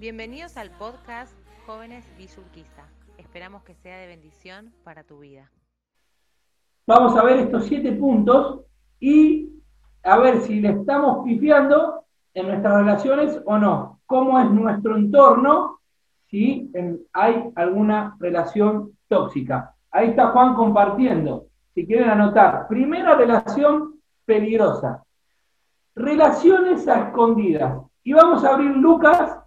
Bienvenidos al podcast Jóvenes Villurquiza. Esperamos que sea de bendición para tu vida. Vamos a ver estos siete puntos y a ver si le estamos pifiando en nuestras relaciones o no. ¿Cómo es nuestro entorno? Si hay alguna relación tóxica. Ahí está Juan compartiendo. Si quieren anotar. Primera relación peligrosa. Relaciones a escondidas. Y vamos a abrir Lucas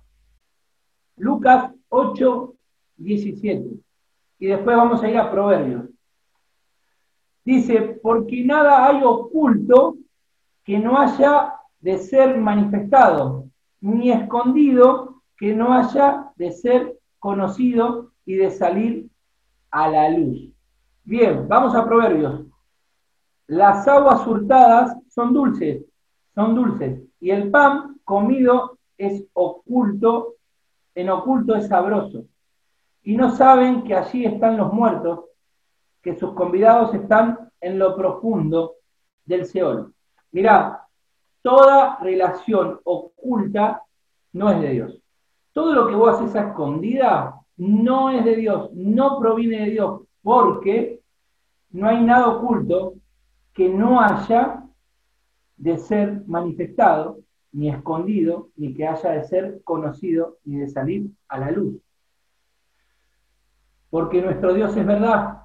Lucas 8, 17. Y después vamos a ir a Proverbios. Dice, porque nada hay oculto que no haya de ser manifestado, ni escondido que no haya de ser conocido y de salir a la luz. Bien, vamos a Proverbios. Las aguas hurtadas son dulces, son dulces, y el pan comido es oculto en oculto es sabroso. Y no saben que allí están los muertos, que sus convidados están en lo profundo del Seol. Mirá, toda relación oculta no es de Dios. Todo lo que vos haces a escondida no es de Dios, no proviene de Dios, porque no hay nada oculto que no haya de ser manifestado ni escondido, ni que haya de ser conocido, ni de salir a la luz. Porque nuestro Dios es verdad,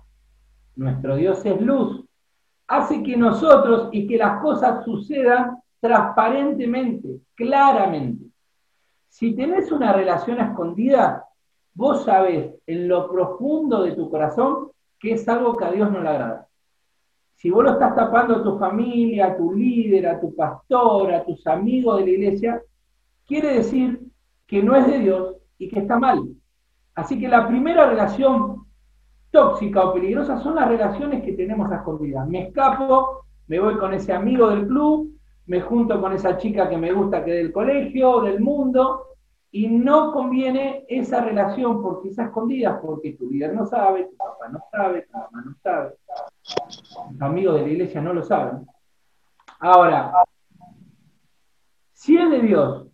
nuestro Dios es luz, hace que nosotros y que las cosas sucedan transparentemente, claramente. Si tenés una relación escondida, vos sabés en lo profundo de tu corazón que es algo que a Dios no le agrada. Si vos lo estás tapando a tu familia, a tu líder, a tu pastor, a tus amigos de la iglesia, quiere decir que no es de Dios y que está mal. Así que la primera relación tóxica o peligrosa son las relaciones que tenemos a escondidas. Me escapo, me voy con ese amigo del club, me junto con esa chica que me gusta que del colegio, del mundo, y no conviene esa relación porque está escondida, porque tu líder no sabe, tu papá no sabe, tu mamá no amigos de la iglesia no lo saben. Ahora, si es de Dios,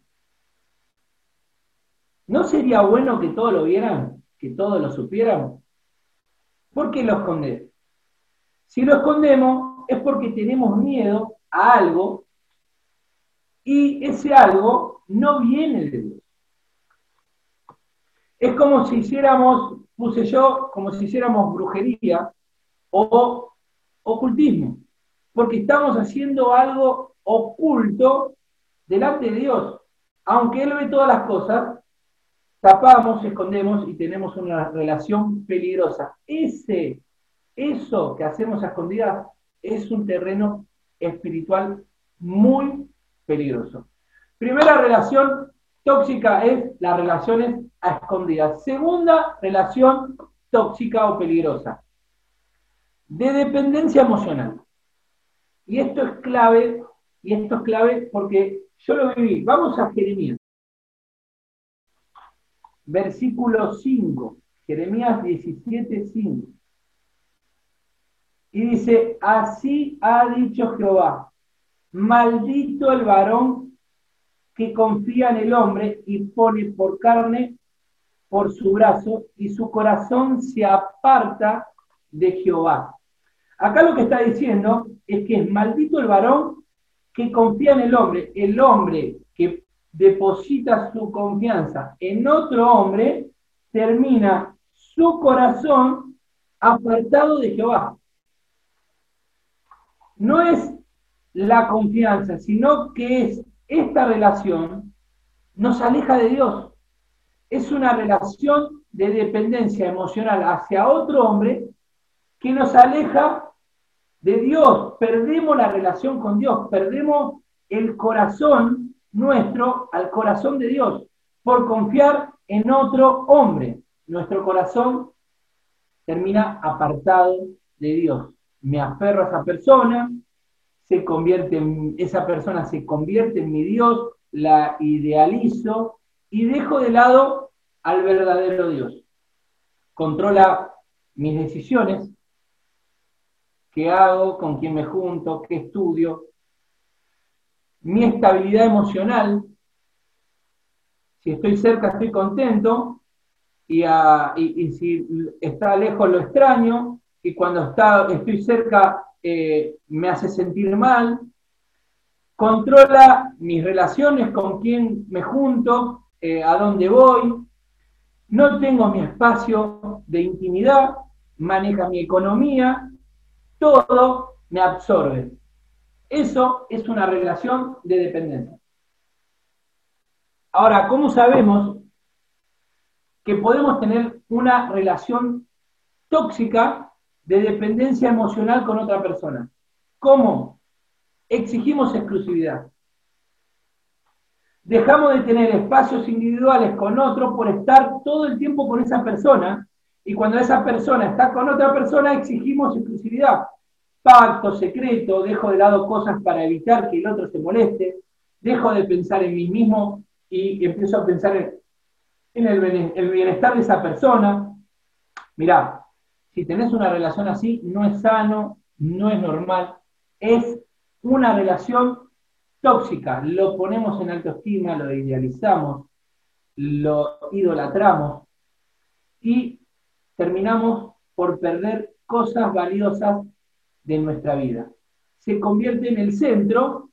¿no sería bueno que todos lo vieran? ¿Que todos lo supieran? ¿Por qué lo escondés? Si lo escondemos es porque tenemos miedo a algo y ese algo no viene de Dios. Es como si hiciéramos, puse yo, como si hiciéramos brujería o ocultismo, porque estamos haciendo algo oculto delante de Dios. Aunque Él ve todas las cosas, tapamos, escondemos y tenemos una relación peligrosa. Ese, eso que hacemos a escondidas es un terreno espiritual muy peligroso. Primera relación tóxica es las relaciones a escondidas. Segunda relación tóxica o peligrosa, de dependencia emocional. Y esto es clave, y esto es clave porque yo lo viví. Vamos a Jeremías. Versículo 5, Jeremías 17, 5. Y dice, así ha dicho Jehová, maldito el varón que confía en el hombre y pone por carne por su brazo y su corazón se aparta de Jehová. Acá lo que está diciendo es que es maldito el varón que confía en el hombre, el hombre que deposita su confianza en otro hombre, termina su corazón apartado de Jehová. No es la confianza, sino que es esta relación nos aleja de Dios es una relación de dependencia emocional hacia otro hombre que nos aleja de Dios. Perdemos la relación con Dios, perdemos el corazón nuestro al corazón de Dios por confiar en otro hombre. Nuestro corazón termina apartado de Dios. Me aferro a esa persona, esa persona se convierte en mi Dios, la idealizo, y dejo de lado al verdadero Dios. Controla mis decisiones, qué hago, con quién me junto, qué estudio, mi estabilidad emocional. Si estoy cerca, estoy contento, y, si está lejos, lo extraño, y cuando está, estoy cerca, eh, me hace sentir mal. Controla mis relaciones, con quién me junto, eh, a dónde voy. No tengo mi espacio de intimidad, maneja mi economía, todo me absorbe. Eso es una relación de dependencia. Ahora, ¿cómo sabemos que podemos tener una relación tóxica de dependencia emocional con otra persona? ¿Cómo? Exigimos exclusividad. Dejamos de tener espacios individuales con otro por estar todo el tiempo con esa persona y cuando esa persona está con otra persona exigimos exclusividad pacto secreto, dejo de lado cosas para evitar que el otro se moleste, dejo de pensar en mí mismo y empiezo a pensar en, el, bienestar de esa persona. Mirá, si tenés una relación así, no es sano, no es normal, es una relación tóxica. Lo ponemos en autoestima, lo idealizamos, lo idolatramos y terminamos por perder cosas valiosas de nuestra vida. Se convierte en el centro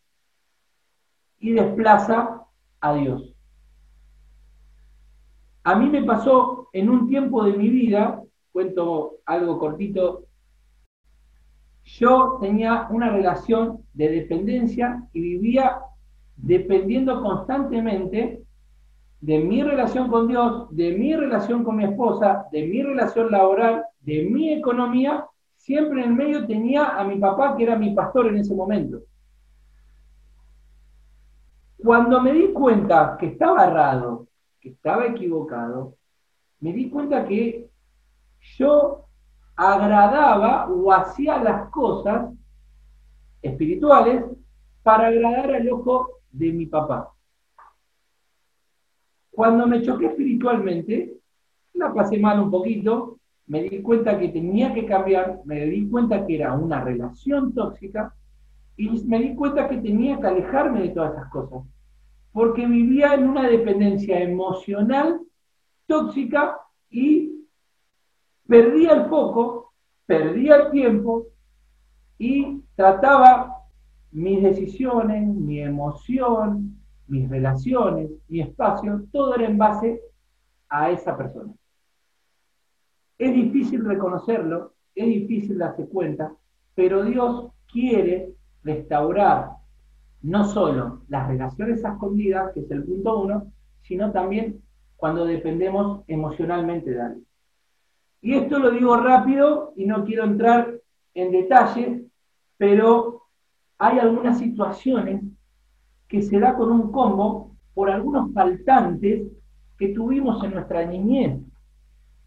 y desplaza a Dios. A mí me pasó en un tiempo de mi vida, cuento algo cortito, yo tenía una relación de dependencia y vivía dependiendo constantemente de mi relación con Dios, de mi relación con mi esposa, de mi relación laboral, de mi economía siempre en el medio tenía a mi papá, que era mi pastor en ese momento. Cuando me di cuenta que estaba errado, que estaba equivocado, me di cuenta que yo agradaba o hacía las cosas espirituales para agradar al ojo de mi papá. Cuando me choqué espiritualmente, la pasé mal un poquito, me di cuenta que tenía que cambiar, me di cuenta que era una relación tóxica y me di cuenta que tenía que alejarme de todas esas cosas, porque vivía en una dependencia emocional tóxica y perdía el foco, perdía el tiempo y trataba mis decisiones, mi emoción, mis relaciones, mi espacio, todo era en base a esa persona. Es difícil reconocerlo, es difícil darse cuenta, pero Dios quiere restaurar no solo las relaciones escondidas, que es el punto uno, sino también cuando dependemos emocionalmente de alguien. Y esto lo digo rápido y no quiero entrar en detalles, pero hay algunas situaciones que se da con un combo por algunos faltantes que tuvimos en nuestra niñez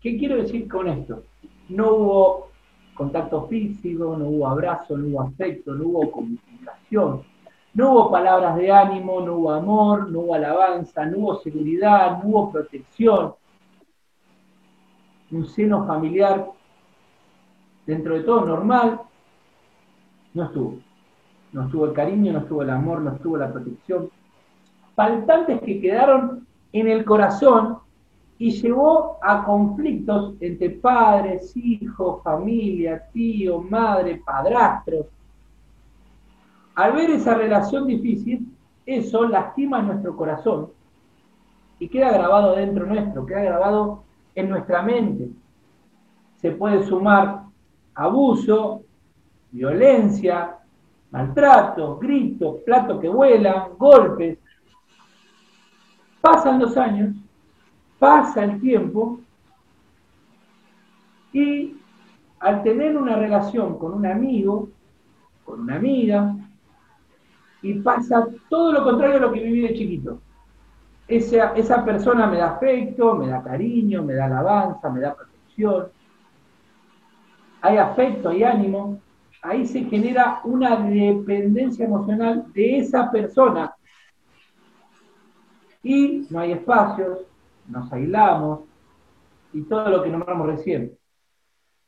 ¿Qué quiero decir con esto? No hubo contacto físico, no hubo abrazo, no hubo afecto, no hubo comunicación, no hubo palabras de ánimo, no hubo amor, no hubo alabanza, no hubo seguridad, no hubo protección. Un seno familiar, dentro de todo normal, no estuvo. No estuvo el cariño, no estuvo el amor, no estuvo la protección. Faltantes que quedaron en el corazón y llevó a conflictos entre padres, hijos, familia, tío, madre, padrastros. Al ver esa relación difícil, eso lastima nuestro corazón y queda grabado dentro nuestro, queda grabado en nuestra mente. Se puede sumar abuso, violencia, maltrato, gritos, platos que vuelan, golpes. Pasan los años pasa el tiempo y al tener una relación con un amigo, con una amiga, y pasa todo lo contrario a lo que viví de chiquito. Esa, esa persona me da afecto, me da cariño, me da alabanza, me da protección. Hay afecto, y ánimo. Ahí se genera una dependencia emocional de esa persona. Y no hay espacios, nos aislamos y todo lo que nombramos recién.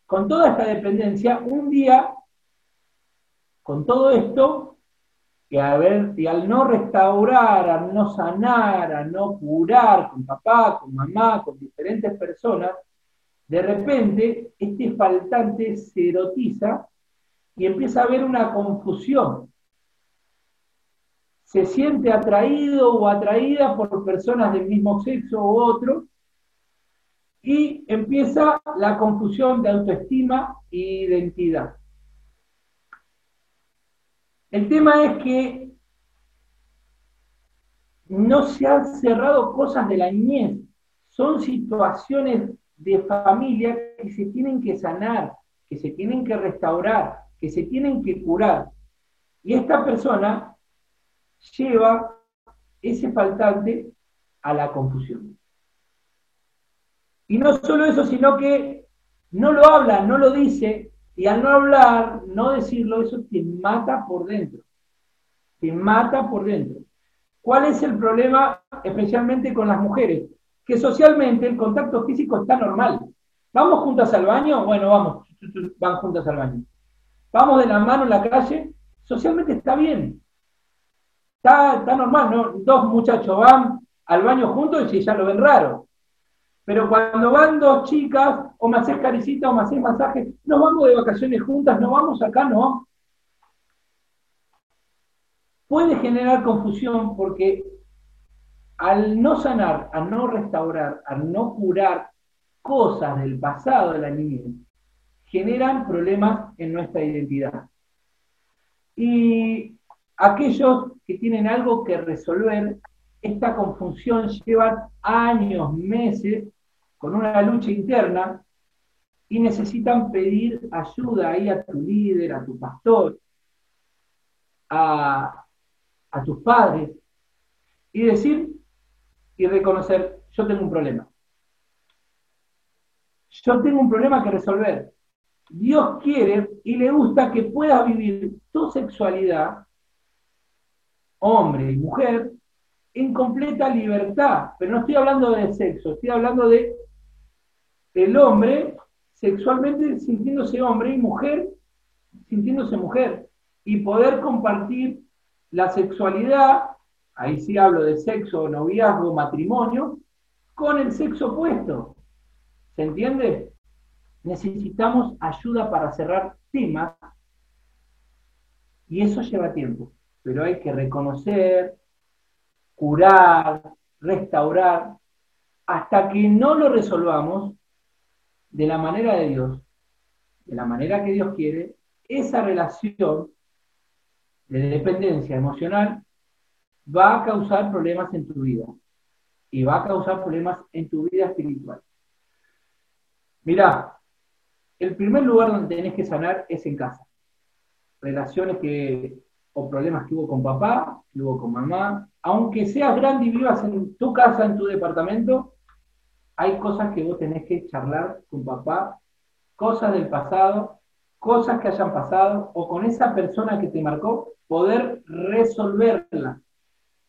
Con toda esta dependencia, un día, con todo esto, y, a ver, y al no restaurar, al no sanar, al no curar con papá, con mamá, con diferentes personas, de repente este faltante se erotiza y empieza a haber una confusión. Se siente atraído o atraída por personas del mismo sexo u otro y empieza la confusión de autoestima e identidad. El tema es que no se han cerrado cosas de la niñez, son situaciones de familia que se tienen que sanar, que se tienen que restaurar, que se tienen que curar. Y esta persona lleva ese faltante a la confusión. Y no solo eso, sino que no lo habla, no lo dice, y al no hablar, no decirlo, eso te mata por dentro. Te mata por dentro. ¿Cuál es el problema especialmente con las mujeres? Que socialmente el contacto físico está normal. ¿Vamos juntas al baño? Bueno, vamos, van juntas al baño. Vamos de la mano en la calle, socialmente está bien. Está, normal, ¿no? Dos muchachos van al baño juntos y ya lo ven raro. Pero cuando van dos chicas, o me haces caricita o me haces masaje, nos vamos de vacaciones juntas, no vamos acá, no. Puede generar confusión porque al no sanar, al no restaurar, al no curar cosas del pasado de la niñez, generan problemas en nuestra identidad. Y aquellos que tienen algo que resolver, esta confusión lleva años, meses con una lucha interna y necesitan pedir ayuda ahí a tu líder, a tu pastor, a, tus padres y decir y reconocer, yo tengo un problema. Yo tengo un problema que resolver. Dios quiere y le gusta que puedas vivir tu sexualidad, hombre y mujer, en completa libertad. Pero no estoy hablando de sexo, estoy hablando de el hombre sexualmente sintiéndose hombre y mujer sintiéndose mujer y poder compartir la sexualidad, ahí sí hablo de sexo, noviazgo, matrimonio, con el sexo opuesto. ¿Se entiende? Necesitamos ayuda para cerrar temas y eso lleva tiempo, pero hay que reconocer, curar, restaurar, hasta que no lo resolvamos, de la manera de Dios, de la manera que Dios quiere, esa relación de dependencia emocional va a causar problemas en tu vida y va a causar problemas en tu vida espiritual. Mira, el primer lugar donde tenés que sanar es en casa. Relaciones que, o problemas que hubo con papá, que hubo con mamá, aunque seas grande y vivas en tu casa, en tu departamento, hay cosas que vos tenés que charlar con papá, cosas del pasado, cosas que hayan pasado, o con esa persona que te marcó, poder resolverlas.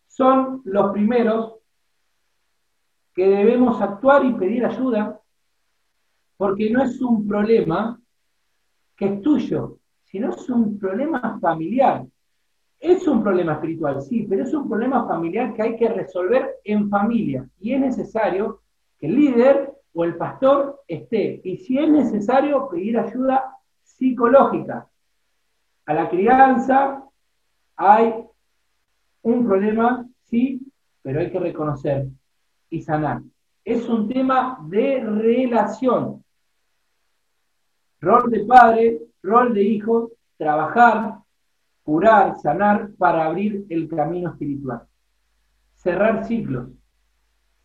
Son los primeros que debemos actuar y pedir ayuda, porque no es un problema que es tuyo, sino es un problema familiar. Es un problema espiritual, sí, pero es un problema familiar que hay que resolver en familia y es necesario que el líder o el pastor esté. Y si es necesario, pedir ayuda psicológica. A la crianza hay un problema, sí, pero hay que reconocer y sanar. Es un tema de relación. Rol de padre, rol de hijo, trabajar, curar, sanar para abrir el camino espiritual. Cerrar ciclos.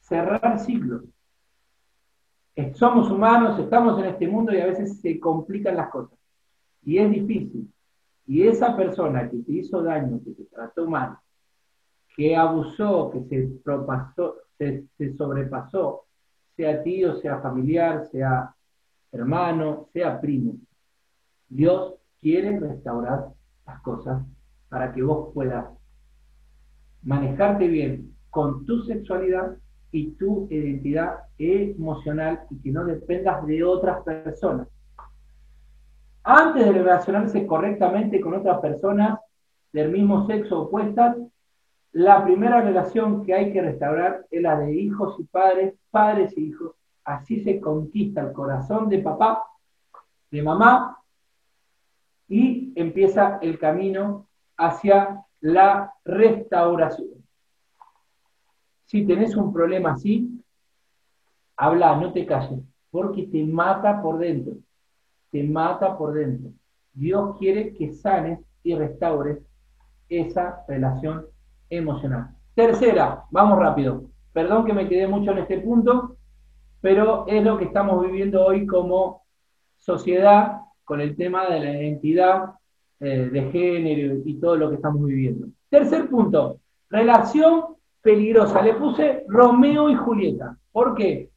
Cerrar ciclos somos humanos, estamos en este mundo y a veces se complican las cosas. Y es difícil. Y esa persona que te hizo daño, que te trató mal, que abusó, que se, propasó, se, se sobrepasó, sea tío, sea familiar, sea hermano, sea primo, Dios quiere restaurar las cosas para que vos puedas manejarte bien con tu sexualidad y tu identidad emocional y que no dependas de otras personas. Antes de relacionarse correctamente con otras personas, del mismo sexo opuestas, la primera relación que hay que restaurar es la de hijos y padres, padres e hijos. Así se conquista el corazón de papá, de mamá, y empieza el camino hacia la restauración. Si tenés un problema así, habla, no te calles, porque te mata por dentro, te mata por dentro. Dios quiere que sanes y restaures esa relación emocional. Tercera, vamos rápido. Perdón que me quedé mucho en este punto, pero es lo que estamos viviendo hoy como sociedad con el tema de la identidad eh, de género y todo lo que estamos viviendo. Tercer punto, relación peligrosa. Le puse Romeo y Julieta. ¿Por qué?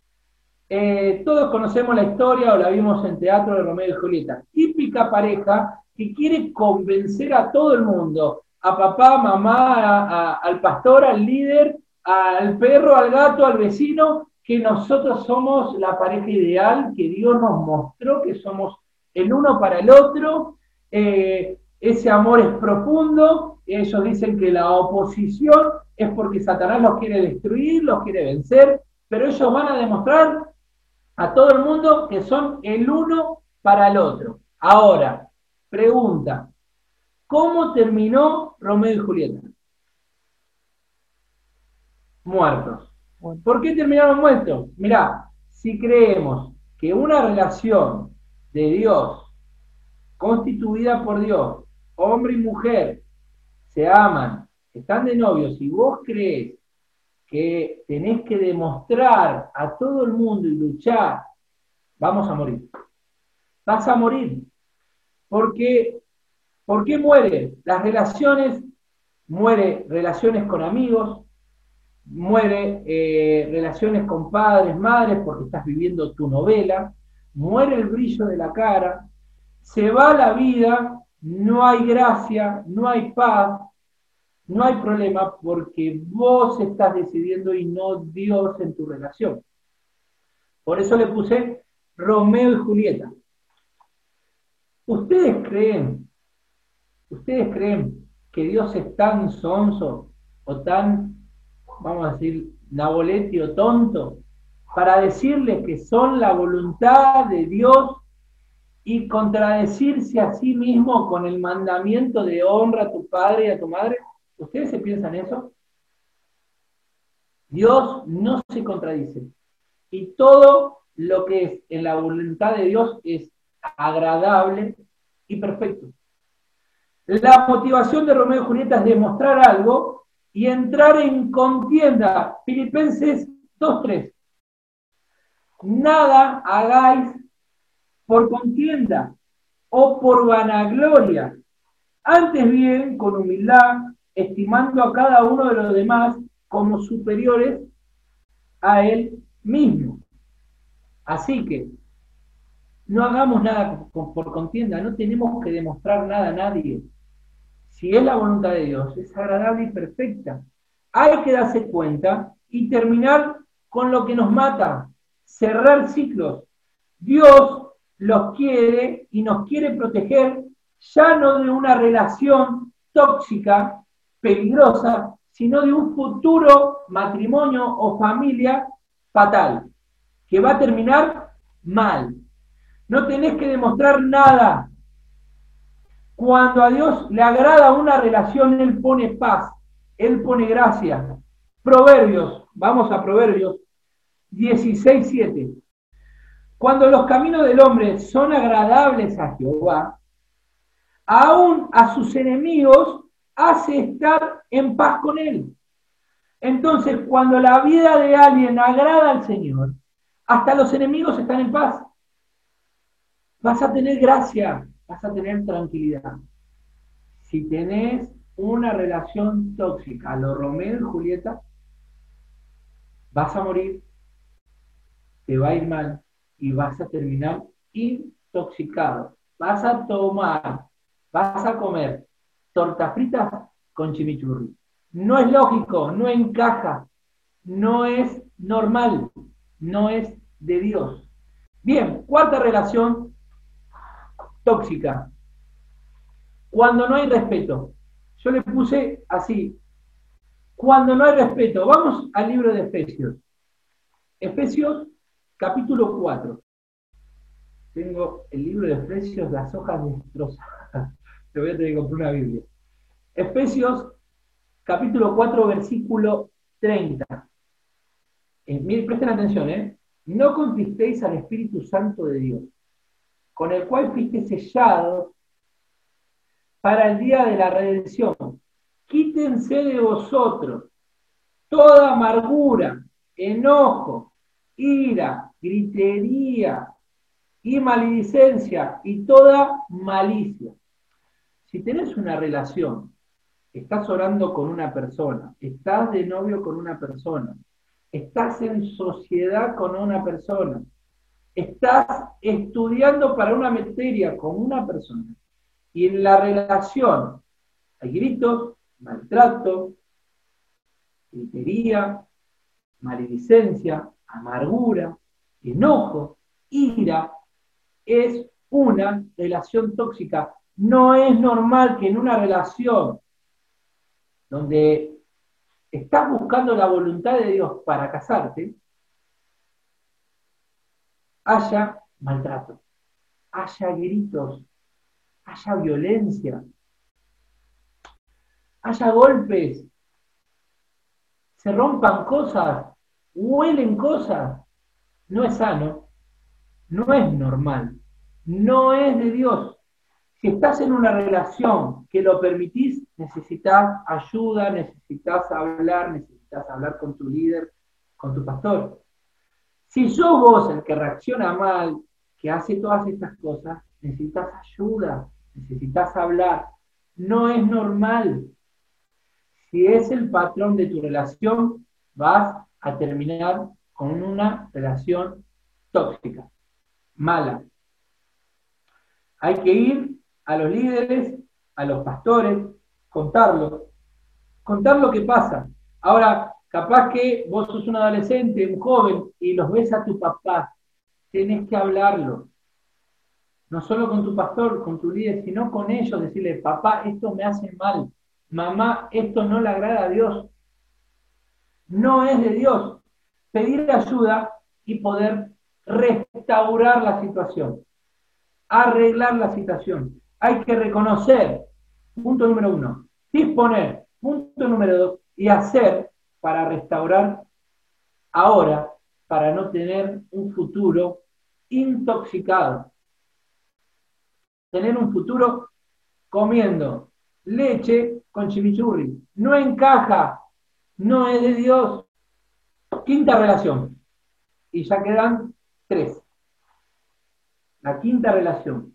Eh, todos conocemos la historia o la vimos en teatro de Romeo y Julieta. Típica pareja que quiere convencer a todo el mundo a papá, mamá, al pastor, al líder, al perro, al gato, al vecino, que nosotros somos la pareja ideal, que Dios nos mostró, que somos el uno para el otro. Eh, ese amor es profundo. Ellos dicen que la oposición es porque Satanás los quiere destruir, los quiere vencer, pero ellos van a demostrar a todo el mundo que son el uno para el otro. Ahora, pregunta, ¿Cómo terminó Romeo y Julieta? Muertos. ¿Por qué terminaron muertos? Mirá, si creemos que una relación de Dios, constituida por Dios, hombre y mujer, se aman, están de novios, y vos crees que tenés que demostrar a todo el mundo y luchar, vamos a morir. Vas a morir. Porque ¿Por qué muere? Las relaciones, muere relaciones con amigos, muere eh, relaciones con padres, madres, porque estás viviendo tu novela, muere el brillo de la cara, se va la vida, no hay gracia, no hay paz, no hay problema porque vos estás decidiendo y no Dios en tu relación. Por eso le puse Romeo y Julieta. ¿Ustedes creen ¿Ustedes creen que Dios es tan sonso o tan, vamos a decir, naboleti o tonto para decirles que son la voluntad de Dios y contradecirse a sí mismo con el mandamiento de honra a tu padre y a tu madre? ¿Ustedes se piensan eso? Dios no se contradice. Y todo lo que es en la voluntad de Dios es agradable y perfecto. La motivación de Romeo y Julieta es demostrar algo y entrar en contienda. Filipenses 2.3. Nada hagáis por contienda o por vanagloria. Antes bien, con humildad, estimando a cada uno de los demás como superiores a él mismo. Así que no hagamos nada por contienda, no tenemos que demostrar nada a nadie si es la voluntad de Dios, es agradable y perfecta. Hay que darse cuenta y terminar con lo que nos mata, cerrar ciclos. Dios los quiere y nos quiere proteger ya no de una relación tóxica, peligrosa, sino de un futuro matrimonio o familia fatal, que va a terminar mal. No tenés que demostrar nada, cuando a Dios le agrada una relación, Él pone paz, Él pone gracia. Proverbios, vamos a Proverbios 16, 7. Cuando los caminos del hombre son agradables a Jehová, aún a sus enemigos hace estar en paz con Él. Entonces, cuando la vida de alguien agrada al Señor, hasta los enemigos están en paz. Vas a tener gracia, vas a tener tranquilidad. Si tenés una relación tóxica, lo Romeo y Julieta, vas a morir, te va a ir mal y vas a terminar intoxicado. Vas a tomar, vas a comer tortas fritas con chimichurri. No es lógico, no encaja, no es normal, no es de Dios. Bien, cuarta relación tóxica. Cuando no hay respeto. Yo le puse así, cuando no hay respeto. Vamos al libro de Efesios. Efesios capítulo 4. Tengo el libro de Efesios, las hojas destrozadas. Te voy a tener que comprar una Biblia. Efesios capítulo 4, versículo 30. Eh, miren, presten atención, ¿eh? No contristéis al Espíritu Santo de Dios, con el cual fuiste sellados para el día de la redención. Quítense de vosotros toda amargura, enojo, ira, gritería y maledicencia y toda malicia. Si tenés una relación, estás orando con una persona, estás de novio con una persona, estás en sociedad con una persona, estás estudiando para una materia con una persona, y en la relación hay gritos, maltrato, gritería, maledicencia, amargura, enojo, ira, es una relación tóxica. No es normal que en una relación donde estás buscando la voluntad de Dios para casarte, haya maltrato, haya gritos, haya violencia, haya golpes, se rompan cosas, huelen cosas. No es sano, no es normal, no es de Dios. Si estás en una relación que lo permitís, necesitas ayuda, necesitas hablar, necesitas hablar con tu líder, con tu pastor. Si sos vos el que reacciona mal, que hace todas estas cosas, necesitas ayuda, necesitas hablar. No es normal. Si es el patrón de tu relación, vas a terminar con una relación tóxica, mala. Hay que ir a los líderes, a los pastores, contarlo, contar lo que pasa. Ahora, capaz que vos sos un adolescente, un joven, y los ves a tu papá, tenés que hablarlo. No solo con tu pastor, con tu líder, sino con ellos, decirle, papá, esto me hace mal, mamá, esto no le agrada a Dios. No es de Dios. Pedir ayuda y poder restaurar la situación, arreglar la situación hay que reconocer, punto número uno, disponer, punto número dos, y hacer para restaurar ahora, para no tener un futuro intoxicado. Tener un futuro comiendo leche con chimichurri. No encaja, no es de Dios. Quinta relación. Y ya quedan tres. La quinta relación.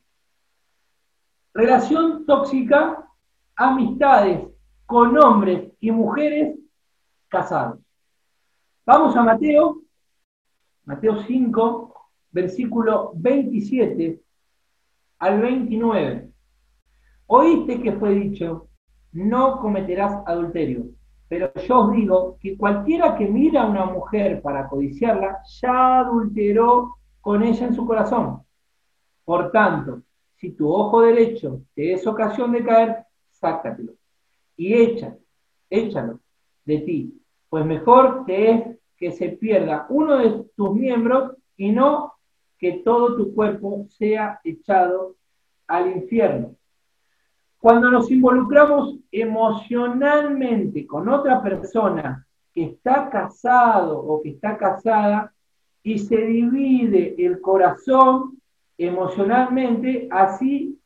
Relación tóxica, amistades con hombres y mujeres casados. Vamos a Mateo, Mateo 5, versículo 27 al 29. Oíste que fue dicho, no cometerás adulterio. Pero yo os digo que cualquiera que mira a una mujer para codiciarla, ya adulteró con ella en su corazón. Por tanto, si tu ojo derecho te es ocasión de caer, sácatelo y échalo, échalo de ti, pues mejor te es que se pierda uno de tus miembros y no que todo tu cuerpo sea echado al infierno. Cuando nos involucramos emocionalmente con otra persona que está casado o que está casada y se divide el corazón emocionalmente, así,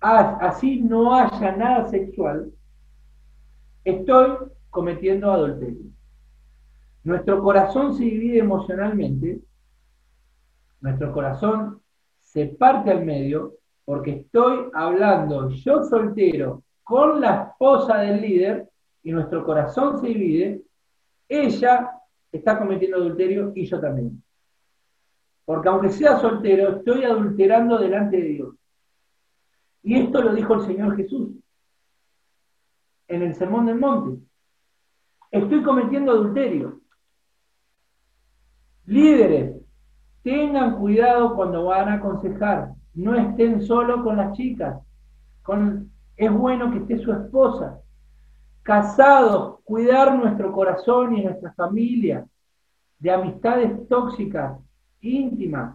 así no haya nada sexual, estoy cometiendo adulterio. Nuestro corazón se divide emocionalmente, nuestro corazón se parte al medio porque estoy hablando yo soltero con la esposa del líder y nuestro corazón se divide, ella está cometiendo adulterio y yo también. Porque aunque sea soltero, estoy adulterando delante de Dios. Y esto lo dijo el Señor Jesús en el Sermón del Monte. Estoy cometiendo adulterio. Líderes, tengan cuidado cuando van a aconsejar. No estén solo con las chicas, con Es bueno que esté su esposa. Casados, cuidar nuestro corazón y nuestra familia de amistades tóxicas, íntimas,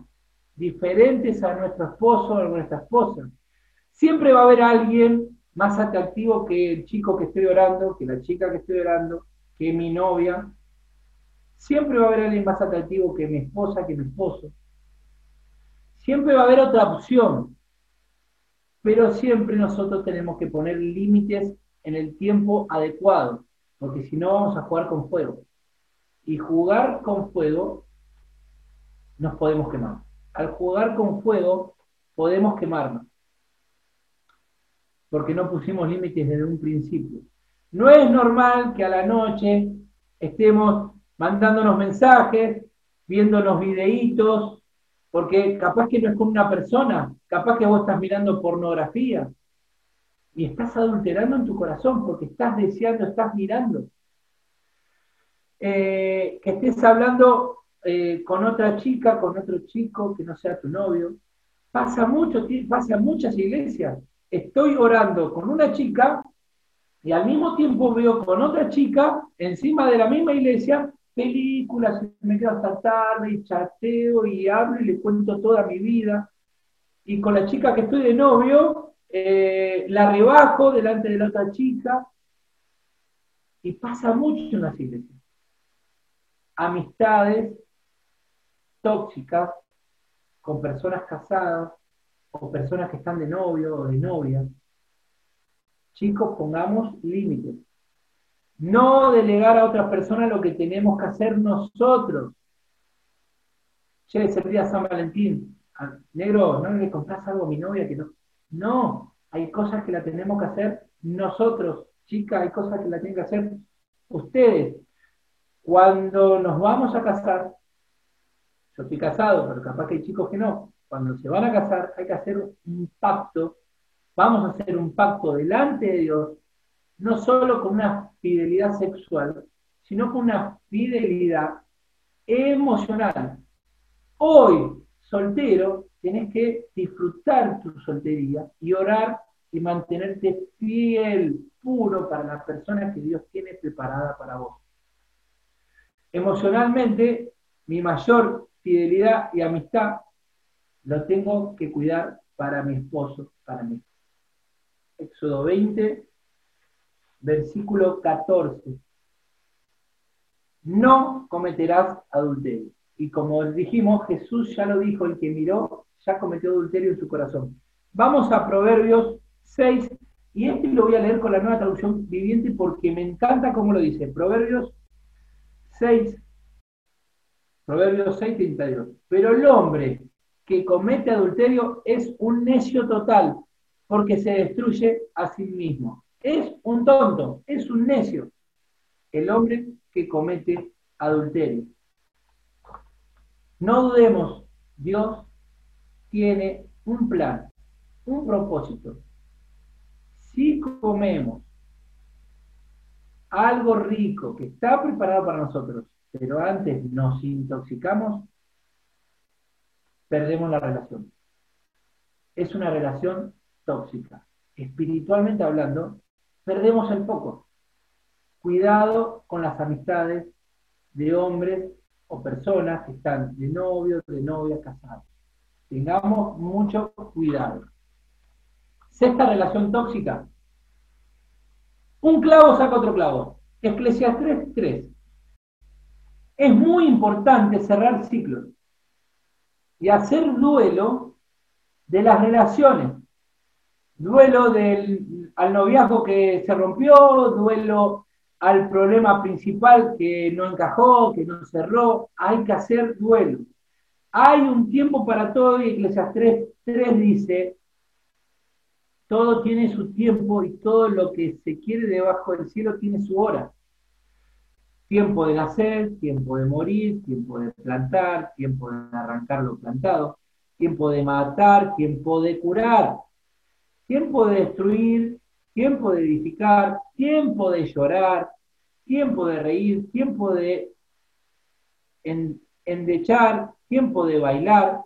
diferentes a nuestro esposo o a nuestra esposa. Siempre va a haber alguien más atractivo que el chico que estoy orando, que la chica que estoy orando, que mi novia. Siempre va a haber alguien más atractivo que mi esposa, que mi esposo. Siempre va a haber otra opción. Pero siempre nosotros tenemos que poner límites en el tiempo adecuado, porque si no vamos a jugar con fuego. Y jugar con fuego nos podemos quemar. Al jugar con fuego podemos quemarnos porque no pusimos límites desde un principio. No es normal que a la noche estemos mandándonos mensajes, viéndonos videitos, porque capaz que no es con una persona, capaz que vos estás mirando pornografía y estás adulterando en tu corazón porque estás deseando, estás mirando. Eh, que estés hablando eh, con otra chica, con otro chico que no sea tu novio. Pasa mucho, pasa muchas iglesias estoy orando con una chica y al mismo tiempo veo con otra chica encima de la misma iglesia películas, me quedo hasta tarde y chateo y hablo y le cuento toda mi vida. Y con la chica que estoy de novio, eh, la rebajo delante de la otra chica. Y pasa mucho en las iglesias. Amistades tóxicas con personas casadas, o personas que están de novio o de novia, chicos, pongamos límites. No delegar a otra persona lo que tenemos que hacer nosotros. Che, es San Valentín. Ah, negro, no le compras algo a mi novia que no. No, hay cosas que la tenemos que hacer nosotros. Chicas, hay cosas que la tienen que hacer ustedes. Cuando nos vamos a casar, yo estoy casado, pero capaz que hay chicos que no cuando se van a casar, hay que hacer un pacto, vamos a hacer un pacto delante de Dios, no solo con una fidelidad sexual, sino con una fidelidad emocional. Hoy, soltero, tienes que disfrutar tu soltería y orar y mantenerte fiel, puro para la persona que Dios tiene preparada para vos. Emocionalmente, mi mayor fidelidad y amistad lo tengo que cuidar para mi esposo, para mí. Éxodo 20, versículo 14. No cometerás adulterio. Y como dijimos, Jesús ya lo dijo, el que miró ya cometió adulterio en su corazón. Vamos a Proverbios 6, y este lo voy a leer con la nueva traducción viviente porque me encanta cómo lo dice. Proverbios 6, Proverbios 6, 32. Pero el hombre que comete adulterio es un necio total, porque se destruye a sí mismo. Es un tonto, es un necio, el hombre que comete adulterio. No dudemos, Dios tiene un plan, un propósito. Si comemos algo rico que está preparado para nosotros, pero antes nos intoxicamos, perdemos la relación. Es una relación tóxica. Espiritualmente hablando, perdemos el foco. Cuidado con las amistades de hombres o personas que están de novios, de novias, casados. Tengamos mucho cuidado. Sexta relación tóxica. Un clavo saca otro clavo. Eclesiastes 3. Es muy importante cerrar ciclos y hacer duelo de las relaciones. Duelo del, al noviazgo que se rompió, duelo al problema principal que no encajó, que no cerró. Hay que hacer duelo. Hay un tiempo para todo y Iglesias 3, 3 dice, todo tiene su tiempo y todo lo que se quiere debajo del cielo tiene su hora. Tiempo de nacer, tiempo de morir, tiempo de plantar, tiempo de arrancar lo plantado, tiempo de matar, tiempo de curar, tiempo de destruir, tiempo de edificar, tiempo de llorar, tiempo de reír, tiempo de endechar, tiempo de bailar,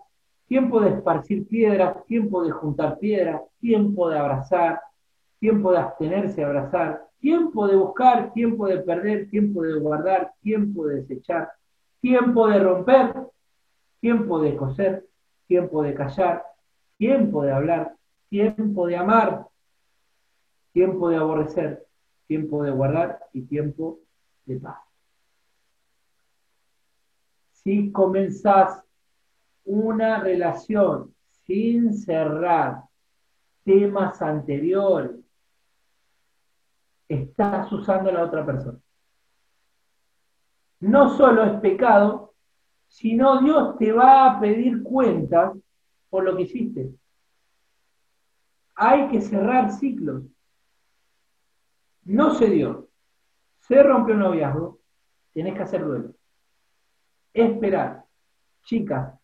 tiempo de esparcir piedras, tiempo de juntar piedras, tiempo de abrazar, tiempo de abstenerse, abrazar, tiempo de buscar, tiempo de perder, tiempo de guardar, tiempo de desechar, tiempo de romper, tiempo de coser, tiempo de callar, tiempo de hablar, tiempo de amar, tiempo de aborrecer, tiempo de guardar y tiempo de paz. Si comenzás una relación sin cerrar temas anteriores, estás usando a la otra persona. No solo es pecado, sino Dios te va a pedir cuentas por lo que hiciste. Hay que cerrar ciclos. No se dio. Se rompió un noviazgo. Tenés que hacer duelo. Esperar. Chicas,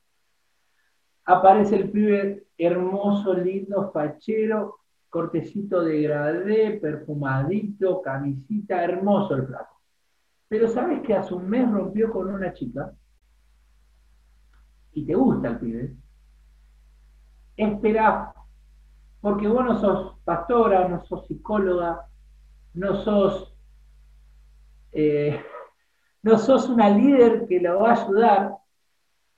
aparece el pibe hermoso, lindo, fachero, cortecito de gradé, perfumadito, camisita, hermoso el flaco. Pero ¿sabes que hace un mes rompió con una chica? Y te gusta el pibe. Espera, porque vos no sos pastora, no sos psicóloga, no sos, eh, no sos una líder que la va a ayudar.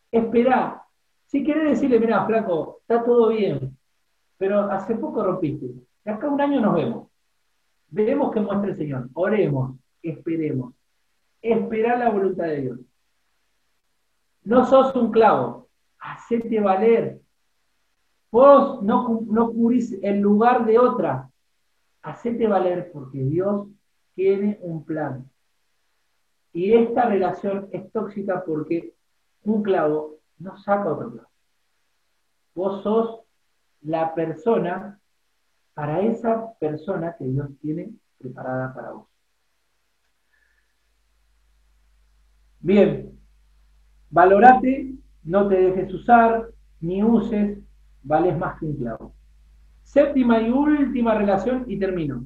Espera, si querés decirle, mira, flaco, está todo bien, pero hace poco rompiste. De acá un año nos vemos. Veremos qué muestra el Señor. Oremos, esperemos. Esperar la voluntad de Dios. No sos un clavo. Hacete valer. Vos no, no cubrís el lugar de otra. Hacete valer porque Dios tiene un plan. Y esta relación es tóxica porque un clavo no saca otro clavo. Vos sos la persona para esa persona que Dios tiene preparada para vos. Bien, valorate, no te dejes usar, ni uses, vales más que un clavo. Séptima y última relación y termino.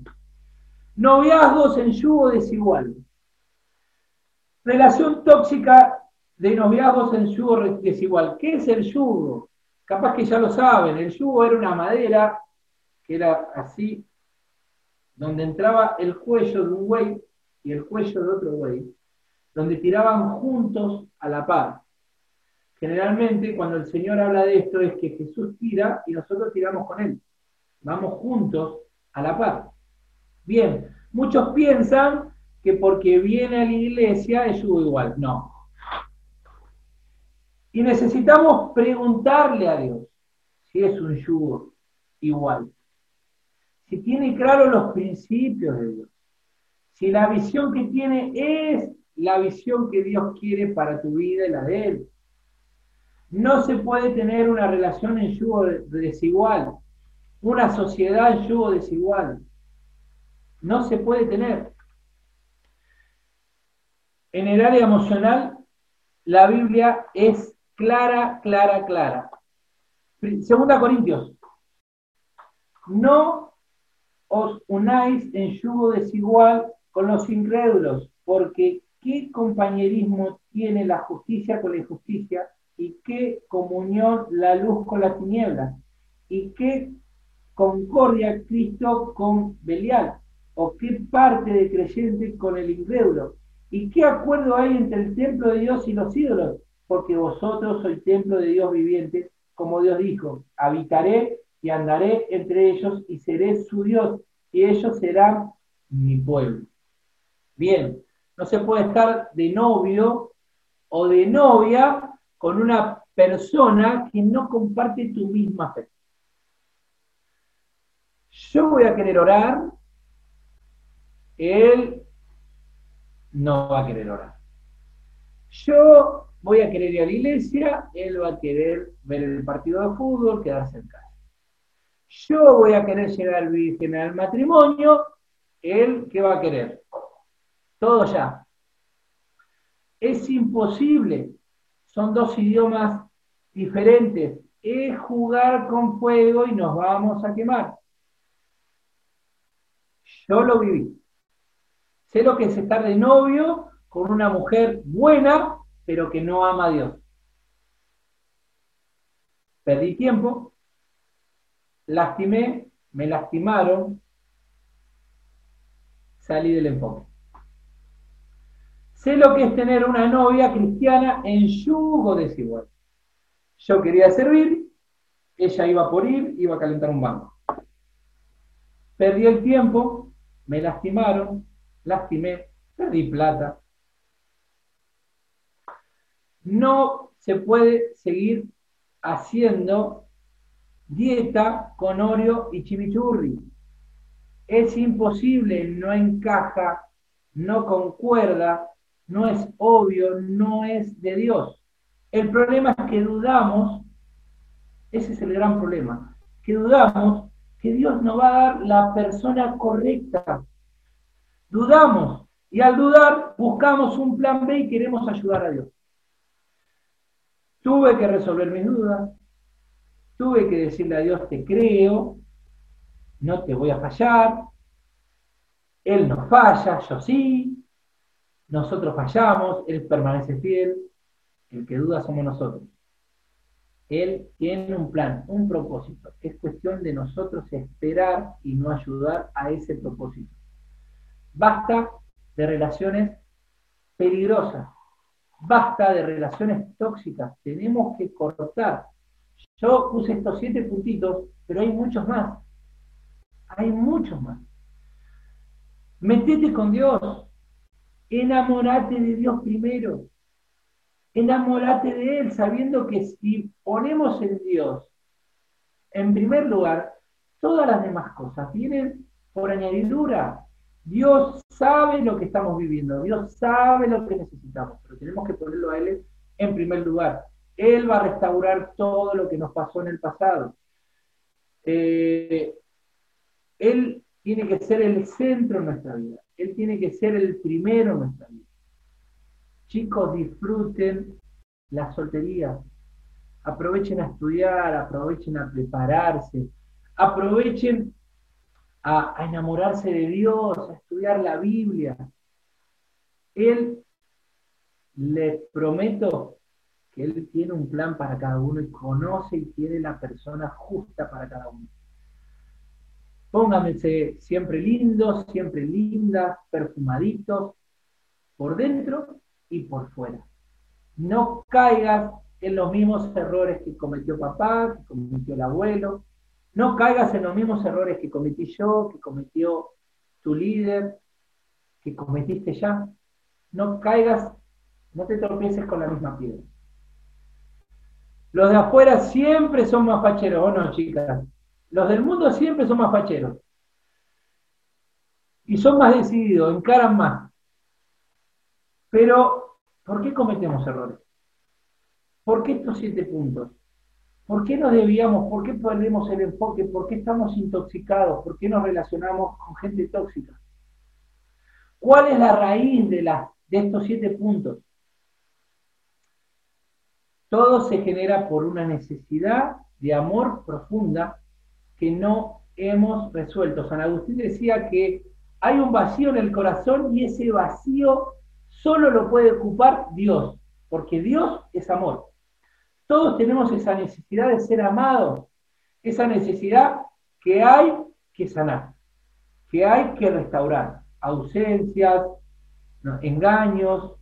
Noviazgos en yugo desigual. Relación tóxica de noviazgos en yugo desigual. ¿Qué es el yugo? Capaz que ya lo saben, el yugo era una madera que era así, donde entraba el cuello de un güey y el cuello de otro güey, donde tiraban juntos a la par. Generalmente cuando el Señor habla de esto es que Jesús tira y nosotros tiramos con él. Vamos juntos a la par. Bien, muchos piensan que porque viene a la iglesia es yugo igual. No, y necesitamos preguntarle a Dios si es un yugo igual. Si tiene claro los principios de Dios. Si la visión que tiene es la visión que Dios quiere para tu vida y la de Él. No se puede tener una relación en yugo desigual, una sociedad en yugo desigual. No se puede tener. En el área emocional, la Biblia es clara, clara, clara. Segunda Corintios. No os unáis en yugo desigual con los incrédulos, porque ¿qué compañerismo tiene la justicia con la injusticia? ¿Y qué comunión la luz con la tiniebla? ¿Y qué concordia Cristo con Belial? ¿O qué parte de creyente con el incrédulo? ¿Y qué acuerdo hay entre el templo de Dios y los ídolos? Porque vosotros sois templo de Dios viviente, como Dios dijo, habitaré y andaré entre ellos y seré su Dios, y ellos serán mi pueblo. Bien, no se puede estar de novio o de novia con una persona que no comparte tu misma fe. Yo voy a querer orar, él no va a querer orar. Yo voy a querer ir a la iglesia, él va a querer ver el partido de fútbol, quedarse en casa. Yo voy a querer llegar virgen al matrimonio, él, ¿qué va a querer? Todo ya. Es imposible. Son dos idiomas diferentes. Es jugar con fuego y nos vamos a quemar. Yo lo viví. Sé lo que es estar de novio con una mujer buena pero que no ama a Dios. Perdí tiempo, lastimé, me lastimaron, salí del enfoque. Sé lo que es tener una novia cristiana en yugo desigual. Yo quería servir, ella iba por ir, iba a calentar un banco. Perdí el tiempo, me lastimaron, lastimé, perdí plata. No se puede seguir haciendo dieta con Oreo y chimichurri. Es imposible, no encaja, no concuerda, no es obvio, no es de Dios. El problema es que dudamos, ese es el gran problema, que dudamos que Dios nos va a dar la persona correcta. Dudamos y al dudar buscamos un plan B y queremos ayudar a Dios. Tuve que resolver mis dudas, tuve que decirle a Dios, te creo, no te voy a fallar, Él no falla, yo sí, nosotros fallamos, Él permanece fiel, el que duda somos nosotros. Él tiene un plan, un propósito. Es cuestión de nosotros esperar y no ayudar a ese propósito. Basta de relaciones peligrosas. Basta de relaciones tóxicas. Tenemos que cortar. Yo puse estos siete puntitos, pero hay muchos más. Hay muchos más. Metete con Dios. Enamorate de Dios primero. Enamorate de Él sabiendo que si ponemos en Dios en primer lugar, todas las demás cosas vienen por añadidura. Dios sabe lo que estamos viviendo, Dios sabe lo que necesitamos, pero tenemos que ponerlo a Él en primer lugar. Él va a restaurar todo lo que nos pasó en el pasado. Eh, él tiene que ser el centro de nuestra vida. Él tiene que ser el primero en nuestra vida. Chicos, disfruten la soltería. Aprovechen a estudiar, aprovechen a prepararse, aprovechen a, enamorarse de Dios, a estudiar la Biblia. Él, les prometo que Él tiene un plan para cada uno y conoce y tiene la persona justa para cada uno. Pónganse siempre lindos, siempre lindas, perfumaditos, por dentro y por fuera. No caigas en los mismos errores que cometió papá, que cometió el abuelo. No caigas en los mismos errores que cometí yo, que cometió tu líder, que cometiste ya. No caigas, no te tropieces con la misma piedra. Los de afuera siempre son más facheros, ¿o no, chicas? Los del mundo siempre son más facheros. Y son más decididos, encaran más. Pero, ¿por qué cometemos errores? ¿Por qué estos siete puntos? ¿Por qué nos debíamos? ¿Por qué perdemos el enfoque? ¿Por qué estamos intoxicados? ¿Por qué nos relacionamos con gente tóxica? ¿Cuál es la raíz de, de estos siete puntos? Todo se genera por una necesidad de amor profunda que no hemos resuelto. San Agustín decía que hay un vacío en el corazón y ese vacío solo lo puede ocupar Dios, porque Dios es amor. Todos tenemos esa necesidad de ser amados, esa necesidad que hay que sanar, que hay que restaurar. Ausencias, engaños,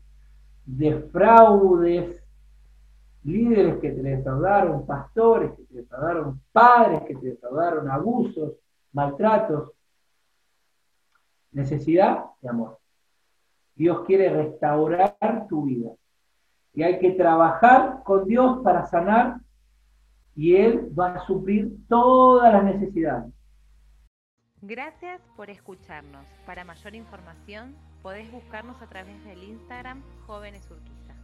defraudes, líderes que te defraudaron, pastores que te defraudaron, padres que te defraudaron, abusos, maltratos. Necesidad de amor. Dios quiere restaurar tu vida. Y hay que trabajar con Dios para sanar y Él va a suplir todas las necesidades. Gracias por escucharnos. Para mayor información podés buscarnos a través del Instagram Jóvenes Urquistas.